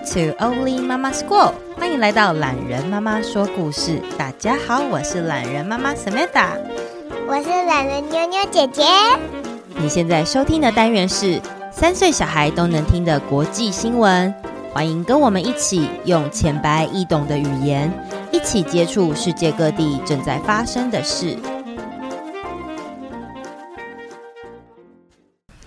to Only Mama School，欢迎来到懒人妈妈说故事。大家好，我是懒人妈妈 Samantha，我是懒人妞妞姐姐。你现在收听的单元是三岁小孩都能听的国际新闻，欢迎跟我们一起用浅白易懂的语言，一起接触世界各地正在发生的事。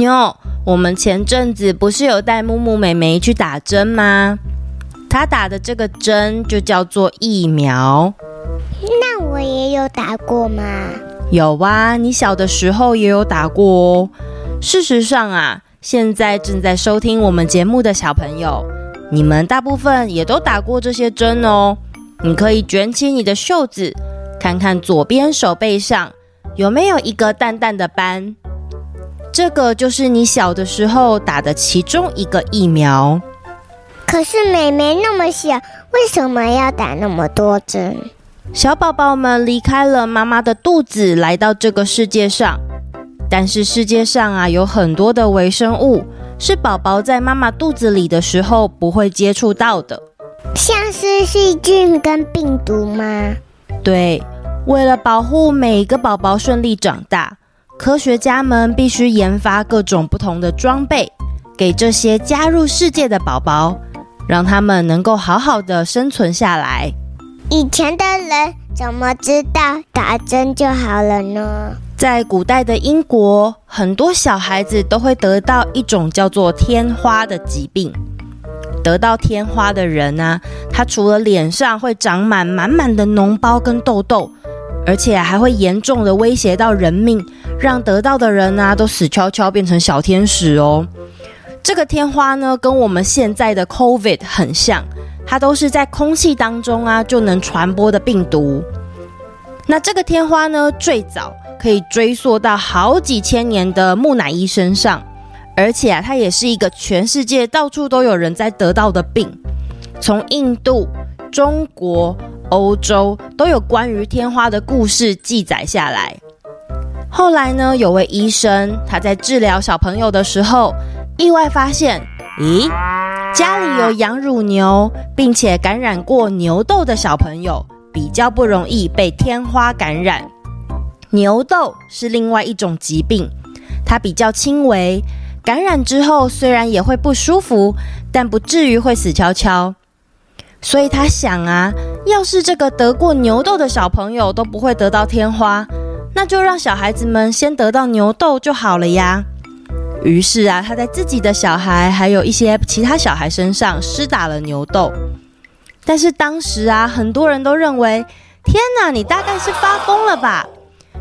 妞。我们前阵子不是有带木木妹妹去打针吗？她打的这个针就叫做疫苗。那我也有打过吗？有啊，你小的时候也有打过哦。事实上啊，现在正在收听我们节目的小朋友，你们大部分也都打过这些针哦。你可以卷起你的袖子，看看左边手背上有没有一个淡淡的斑。这个就是你小的时候打的其中一个疫苗。可是妹妹那么小，为什么要打那么多针？小宝宝们离开了妈妈的肚子，来到这个世界上。但是世界上啊，有很多的微生物是宝宝在妈妈肚子里的时候不会接触到的，像是细菌跟病毒吗？对，为了保护每一个宝宝顺利长大。科学家们必须研发各种不同的装备，给这些加入世界的宝宝，让他们能够好好的生存下来。以前的人怎么知道打针就好了呢？在古代的英国，很多小孩子都会得到一种叫做天花的疾病。得到天花的人呢、啊，他除了脸上会长满满满的脓包跟痘痘，而且还会严重的威胁到人命。让得到的人啊都死翘翘，变成小天使哦。这个天花呢，跟我们现在的 COVID 很像，它都是在空气当中啊就能传播的病毒。那这个天花呢，最早可以追溯到好几千年的木乃伊身上，而且啊，它也是一个全世界到处都有人在得到的病，从印度、中国、欧洲都有关于天花的故事记载下来。后来呢，有位医生他在治疗小朋友的时候，意外发现，咦，家里有养乳牛并且感染过牛痘的小朋友，比较不容易被天花感染。牛痘是另外一种疾病，它比较轻微，感染之后虽然也会不舒服，但不至于会死翘翘。所以他想啊，要是这个得过牛痘的小朋友都不会得到天花。那就让小孩子们先得到牛痘就好了呀。于是啊，他在自己的小孩还有一些其他小孩身上施打了牛痘。但是当时啊，很多人都认为，天哪，你大概是发疯了吧？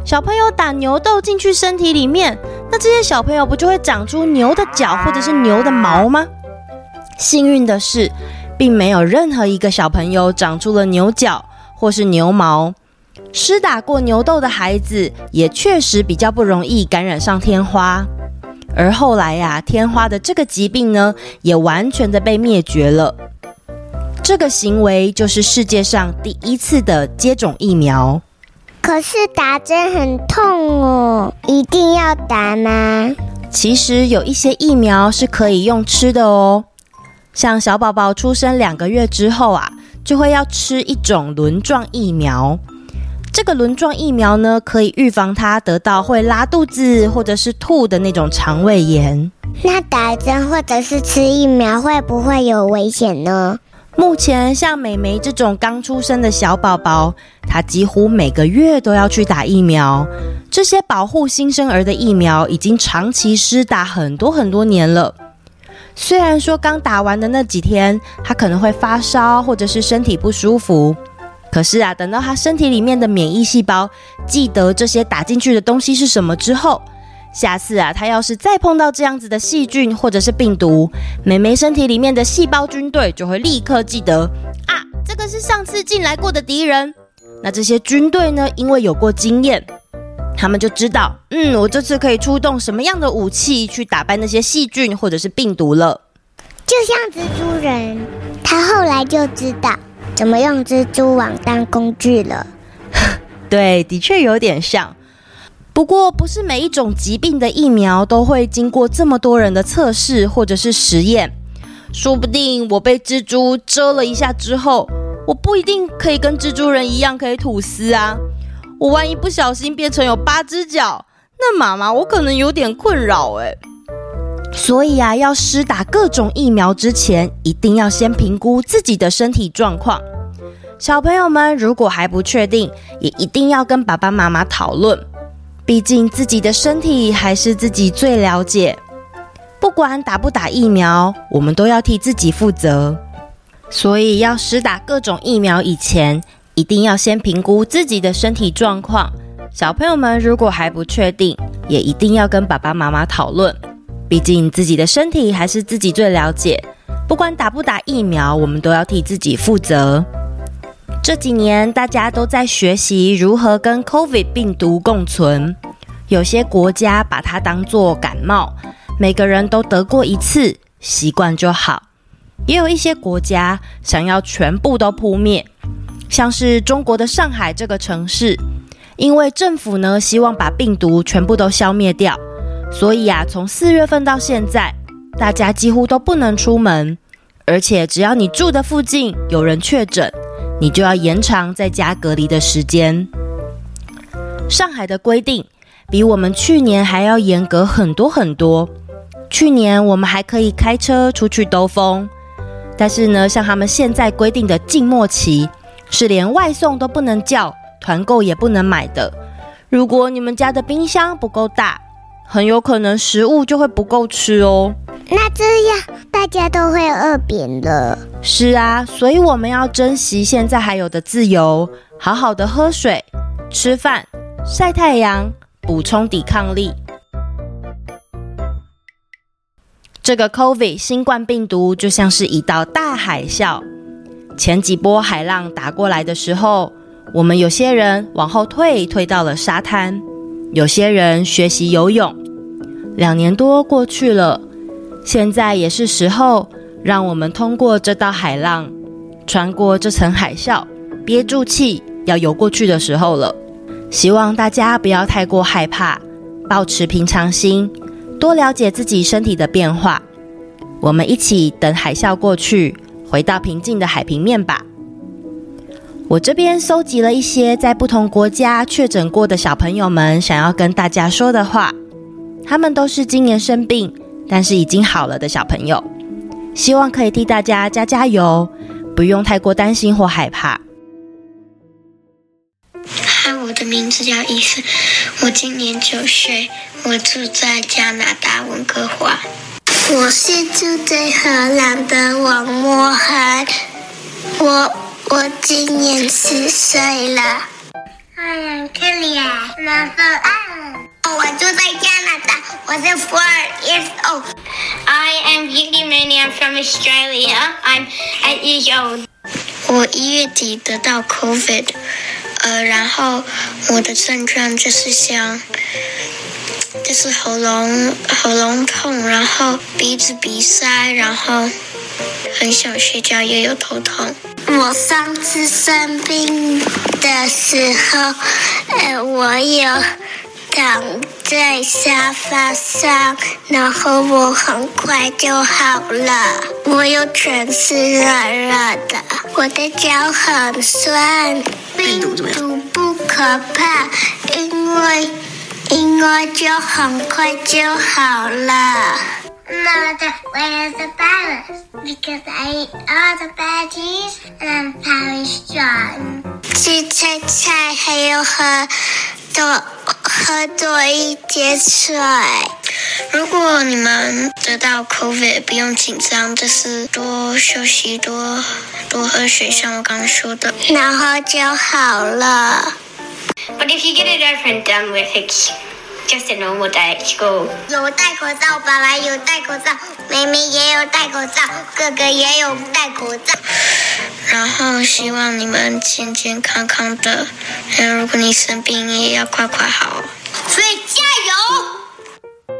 小朋友打牛痘进去身体里面，那这些小朋友不就会长出牛的脚或者是牛的毛吗？幸运的是，并没有任何一个小朋友长出了牛角或是牛毛。施打过牛痘的孩子也确实比较不容易感染上天花，而后来呀、啊，天花的这个疾病呢，也完全的被灭绝了。这个行为就是世界上第一次的接种疫苗。可是打针很痛哦，一定要打吗？其实有一些疫苗是可以用吃的哦，像小宝宝出生两个月之后啊，就会要吃一种轮状疫苗。这个轮状疫苗呢，可以预防他得到会拉肚子或者是吐的那种肠胃炎。那打针或者是吃疫苗会不会有危险呢？目前像美眉这种刚出生的小宝宝，她几乎每个月都要去打疫苗。这些保护新生儿的疫苗已经长期施打很多很多年了。虽然说刚打完的那几天，他可能会发烧或者是身体不舒服。可是啊，等到他身体里面的免疫细胞记得这些打进去的东西是什么之后，下次啊，他要是再碰到这样子的细菌或者是病毒，美眉身体里面的细胞军队就会立刻记得啊，这个是上次进来过的敌人。那这些军队呢，因为有过经验，他们就知道，嗯，我这次可以出动什么样的武器去打败那些细菌或者是病毒了。就像蜘蛛人，他后来就知道。怎么用蜘蛛网当工具了？对，的确有点像。不过，不是每一种疾病的疫苗都会经过这么多人的测试或者是实验。说不定我被蜘蛛蛰了一下之后，我不一定可以跟蜘蛛人一样可以吐丝啊。我万一不小心变成有八只脚，那妈妈我可能有点困扰哎。所以啊，要施打各种疫苗之前，一定要先评估自己的身体状况。小朋友们如果还不确定，也一定要跟爸爸妈妈讨论。毕竟自己的身体还是自己最了解。不管打不打疫苗，我们都要替自己负责。所以要施打各种疫苗以前，一定要先评估自己的身体状况。小朋友们如果还不确定，也一定要跟爸爸妈妈讨论。毕竟自己的身体还是自己最了解。不管打不打疫苗，我们都要替自己负责。这几年大家都在学习如何跟 COVID 病毒共存。有些国家把它当作感冒，每个人都得过一次，习惯就好。也有一些国家想要全部都扑灭，像是中国的上海这个城市，因为政府呢希望把病毒全部都消灭掉。所以啊，从四月份到现在，大家几乎都不能出门，而且只要你住的附近有人确诊，你就要延长在家隔离的时间。上海的规定比我们去年还要严格很多很多。去年我们还可以开车出去兜风，但是呢，像他们现在规定的静默期，是连外送都不能叫，团购也不能买的。如果你们家的冰箱不够大，很有可能食物就会不够吃哦。那这样大家都会饿扁了。是啊，所以我们要珍惜现在还有的自由，好好的喝水、吃饭、晒太阳，补充抵抗力。这个 COVID 新冠病毒就像是一道大海啸，前几波海浪打过来的时候，我们有些人往后退，退到了沙滩。有些人学习游泳，两年多过去了，现在也是时候让我们通过这道海浪，穿过这层海啸，憋住气要游过去的时候了。希望大家不要太过害怕，保持平常心，多了解自己身体的变化。我们一起等海啸过去，回到平静的海平面吧。我这边搜集了一些在不同国家确诊过的小朋友们想要跟大家说的话，他们都是今年生病，但是已经好了的小朋友，希望可以替大家加加油，不用太过担心或害怕。嗨，我的名字叫伊森，我今年九岁，我住在加拿大温哥华。我是住在荷兰的王莫涵，我。我今年十岁了。I am Kelly，南方爱。我住在加拿大，我是 four years old。I am Yigi Mani，I'm from Australia，I'm eight years old。我一月底得到 COVID，呃，然后我的症状就是像，就是喉咙喉咙痛，然后鼻子鼻塞，然后很想睡觉，也有头痛。我上次生病的时候，呃，我有躺在沙发上，然后我很快就好了。我又全身热热的，我的脚很酸。病毒不可怕，因为因为就很快就好了。Mother, where's the virus? Because I eat all the veggies and I'm very strong. 吃菜菜，还有喝多喝多一点水。如果你们得到 COVID，不用紧张，就是多休息，多多喝水，像我刚刚说的，然后就好了。But if you get it over and done with it. Just a normal day at school. 有戴口罩，爸爸有戴口罩，妹妹也有戴口罩，哥哥也有戴口罩。然后希望你们健健康康的。然后如果你生病，你也要快快好。所以加油！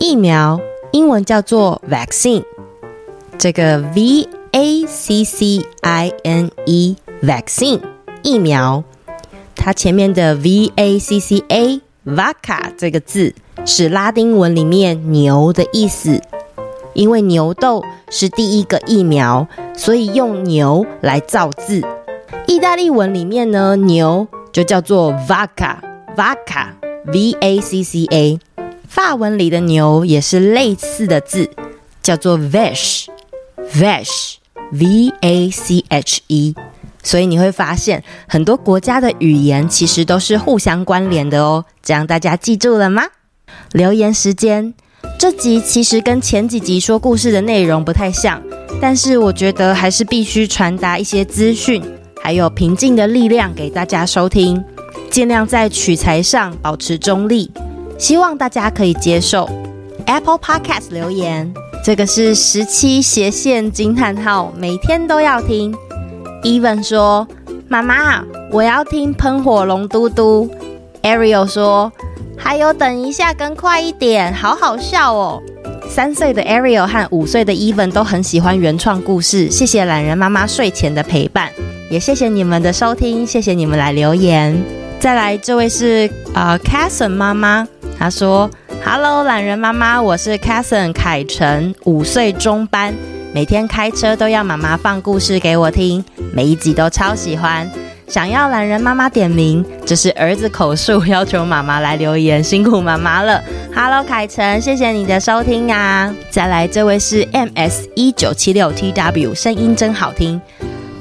疫苗英文叫做 vaccine，这个 V A C C I N E vaccine 疫苗，它前面的 V A C C A。Vaca 这个字是拉丁文里面牛的意思，因为牛痘是第一个疫苗，所以用牛来造字。意大利文里面呢，牛就叫做 vacca，vacca，v-a-c-c-a。法文里的牛也是类似的字，叫做 vache，vache，v-a-c-h-e。所以你会发现，很多国家的语言其实都是互相关联的哦。这样大家记住了吗？留言时间，这集其实跟前几集说故事的内容不太像，但是我觉得还是必须传达一些资讯。还有平静的力量给大家收听，尽量在取材上保持中立，希望大家可以接受。Apple Podcast 留言，这个是十七斜线惊叹号，每天都要听。Even 说：“妈妈，我要听喷火龙嘟嘟。” Ariel 说：“还有等一下跟快一点，好好笑哦。”三岁的 Ariel 和五岁的 Even 都很喜欢原创故事，谢谢懒人妈妈睡前的陪伴。也谢谢你们的收听，谢谢你们来留言。再来，这位是呃 Casson 妈妈，她说：“Hello，榄仁妈妈，我是 Casson 凯晨，五岁中班，每天开车都要妈妈放故事给我听，每一集都超喜欢。想要懒人妈妈点名，这是儿子口述，要求妈妈来留言，辛苦妈妈了。Hello，凯晨，谢谢你的收听啊。再来，这位是 MS 一九七六 TW，声音真好听。”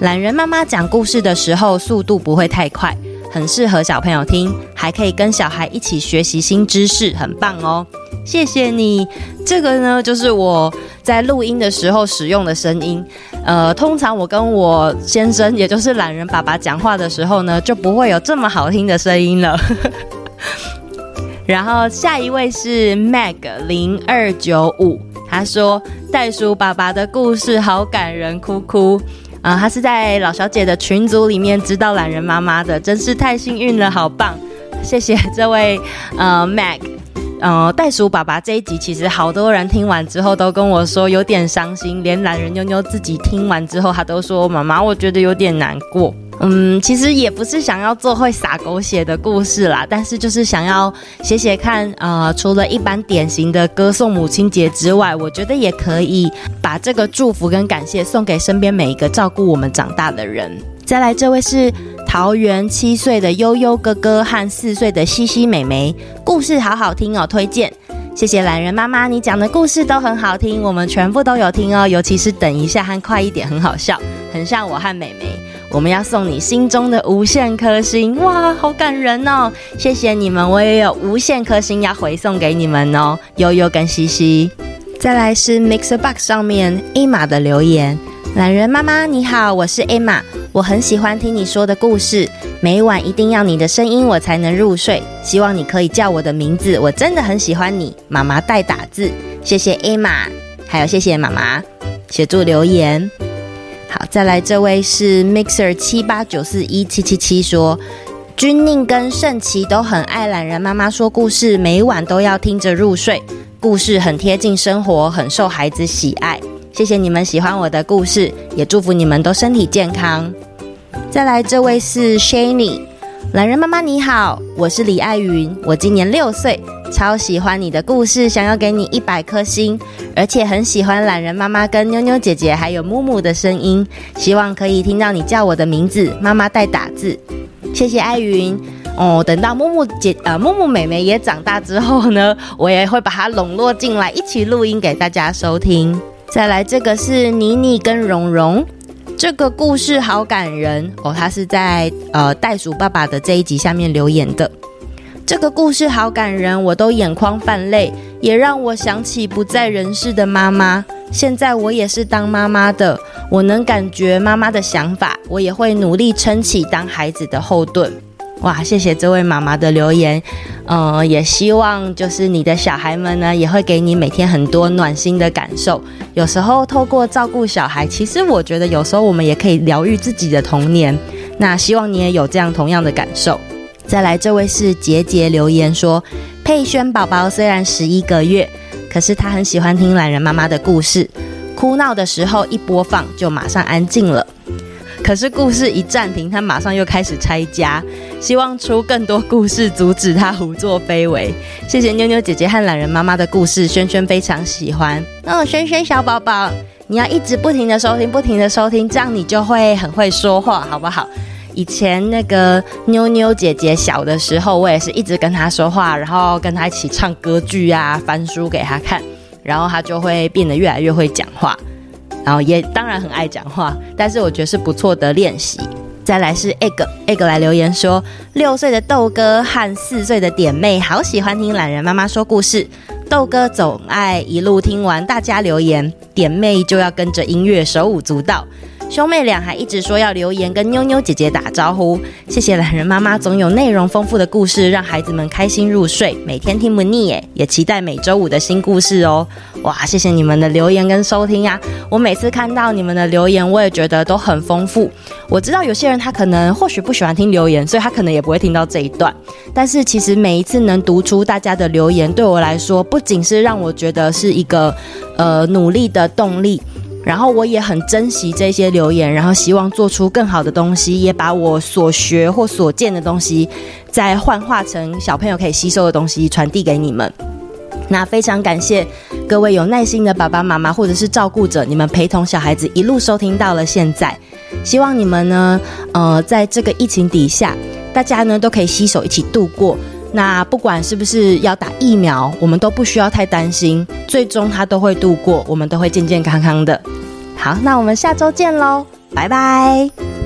懒人妈妈讲故事的时候，速度不会太快，很适合小朋友听，还可以跟小孩一起学习新知识，很棒哦！谢谢你。这个呢，就是我在录音的时候使用的声音。呃，通常我跟我先生，也就是懒人爸爸讲话的时候呢，就不会有这么好听的声音了。然后下一位是 Mag 零二九五，他说袋鼠爸爸的故事好感人，哭哭。啊、呃，他是在老小姐的群组里面知道懒人妈妈的，真是太幸运了，好棒！谢谢这位呃 Mac，呃袋鼠爸爸这一集其实好多人听完之后都跟我说有点伤心，连懒人妞妞自己听完之后，他都说妈妈，我觉得有点难过。嗯，其实也不是想要做会洒狗血的故事啦，但是就是想要写写看，呃，除了一般典型的歌颂母亲节之外，我觉得也可以把这个祝福跟感谢送给身边每一个照顾我们长大的人。再来，这位是桃园七岁的悠悠哥哥和四岁的西西妹妹，故事好好听哦，推荐。谢谢懒人妈妈，你讲的故事都很好听，我们全部都有听哦，尤其是等一下和快一点，很好笑，很像我和妹妹。我们要送你心中的无限颗星，哇，好感人哦！谢谢你们，我也有无限颗星要回送给你们哦，悠悠跟西西。再来是 Mixer Box 上面 Emma 的留言，懒人妈妈你好，我是 Emma，我很喜欢听你说的故事，每晚一定要你的声音我才能入睡，希望你可以叫我的名字，我真的很喜欢你，妈妈代打字，谢谢 Emma，还有谢谢妈妈协助留言。好，再来这位是 Mixer 七八九四一七七七说，君宁跟圣琪都很爱懒人妈妈说故事，每晚都要听着入睡。故事很贴近生活，很受孩子喜爱。谢谢你们喜欢我的故事，也祝福你们都身体健康。再来这位是 Shany，懒人妈妈你好，我是李爱云，我今年六岁。超喜欢你的故事，想要给你一百颗星，而且很喜欢懒人妈妈跟妞妞姐姐还有木木的声音，希望可以听到你叫我的名字，妈妈代打字。谢谢爱云哦，等到木木姐呃木木妹妹也长大之后呢，我也会把她笼络进来一起录音给大家收听。再来这个是妮妮跟蓉蓉，这个故事好感人哦，她是在呃袋鼠爸爸的这一集下面留言的。这个故事好感人，我都眼眶泛泪，也让我想起不在人世的妈妈。现在我也是当妈妈的，我能感觉妈妈的想法，我也会努力撑起当孩子的后盾。哇，谢谢这位妈妈的留言，呃，也希望就是你的小孩们呢，也会给你每天很多暖心的感受。有时候透过照顾小孩，其实我觉得有时候我们也可以疗愈自己的童年。那希望你也有这样同样的感受。再来，这位是杰杰留言说，佩萱宝宝虽然十一个月，可是他很喜欢听懒人妈妈的故事，哭闹的时候一播放就马上安静了。可是故事一暂停，他马上又开始拆家，希望出更多故事阻止他胡作非为。谢谢妞妞姐姐和懒人妈妈的故事，萱萱非常喜欢。哦，萱萱小宝宝，你要一直不停的收听，不停的收听，这样你就会很会说话，好不好？以前那个妞妞姐姐小的时候，我也是一直跟她说话，然后跟她一起唱歌剧啊，翻书给她看，然后她就会变得越来越会讲话。然后也当然很爱讲话，但是我觉得是不错的练习。再来是 egg egg 来留言说，六岁的豆哥和四岁的点妹好喜欢听懒人妈妈说故事。豆哥总爱一路听完大家留言，点妹就要跟着音乐手舞足蹈。兄妹俩还一直说要留言跟妞妞姐姐打招呼，谢谢懒人妈妈总有内容丰富的故事，让孩子们开心入睡，每天听不腻耶，也期待每周五的新故事哦。哇，谢谢你们的留言跟收听呀！我每次看到你们的留言，我也觉得都很丰富。我知道有些人他可能或许不喜欢听留言，所以他可能也不会听到这一段。但是其实每一次能读出大家的留言，对我来说不仅是让我觉得是一个呃努力的动力。然后我也很珍惜这些留言，然后希望做出更好的东西，也把我所学或所见的东西，再幻化成小朋友可以吸收的东西，传递给你们。那非常感谢各位有耐心的爸爸妈妈或者是照顾者，你们陪同小孩子一路收听到了现在。希望你们呢，呃，在这个疫情底下，大家呢都可以携手一起度过。那不管是不是要打疫苗，我们都不需要太担心，最终它都会度过，我们都会健健康康的。好，那我们下周见喽，拜拜。